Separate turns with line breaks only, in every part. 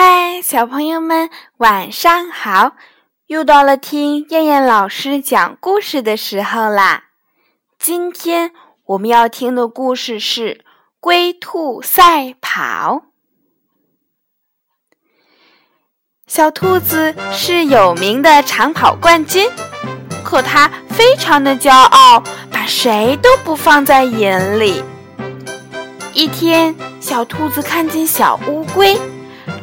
嗨，小朋友们，晚上好！又到了听燕燕老师讲故事的时候啦。今天我们要听的故事是《龟兔赛跑》。小兔子是有名的长跑冠军，可它非常的骄傲，把谁都不放在眼里。一天，小兔子看见小乌龟。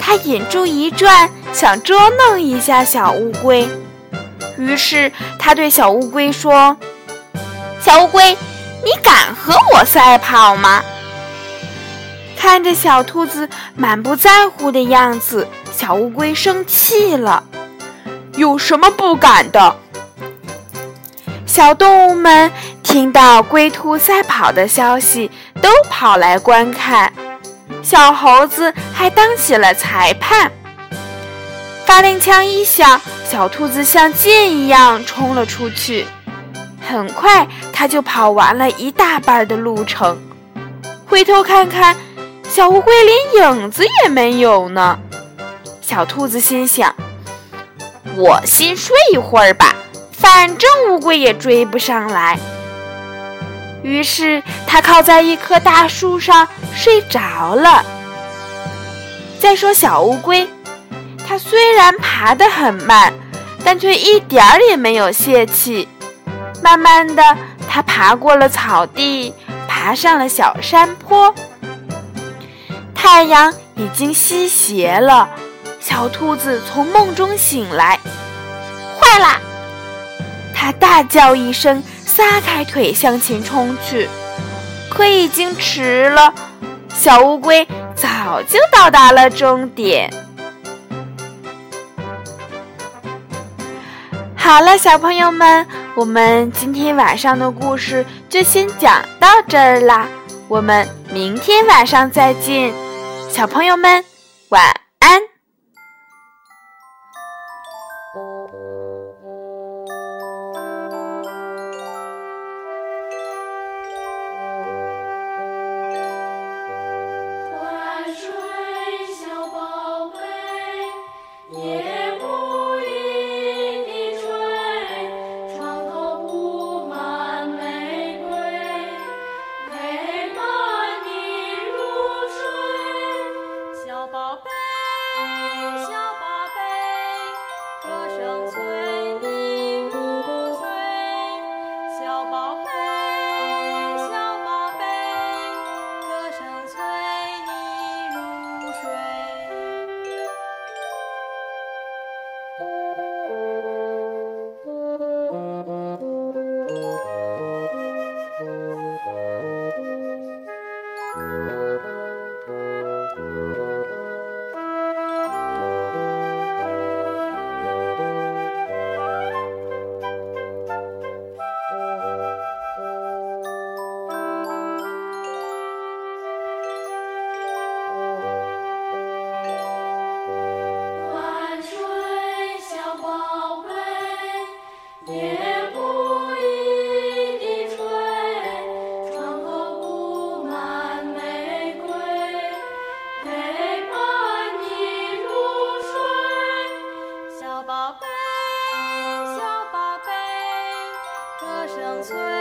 他眼珠一转，想捉弄一下小乌龟，于是他对小乌龟说：“小乌龟，你敢和我赛跑吗？”看着小兔子满不在乎的样子，小乌龟生气了：“
有什么不敢的？”
小动物们听到龟兔赛跑的消息，都跑来观看。小猴子还当起了裁判。发令枪一响，小兔子像箭一样冲了出去。很快，它就跑完了一大半的路程。回头看看，小乌龟连影子也没有呢。小兔子心想：“我先睡一会儿吧，反正乌龟也追不上来。”于是，它靠在一棵大树上睡着了。再说小乌龟，它虽然爬得很慢，但却一点儿也没有泄气。慢慢的，它爬过了草地，爬上了小山坡。太阳已经西斜了，小兔子从梦中醒来，坏啦！它大叫一声。撒开腿向前冲去，可已经迟了。小乌龟早就到达了终点。好了，小朋友们，我们今天晚上的故事就先讲到这儿啦。我们明天晚上再见，小朋友们晚安。
宝贝小宝贝歌声催 Xu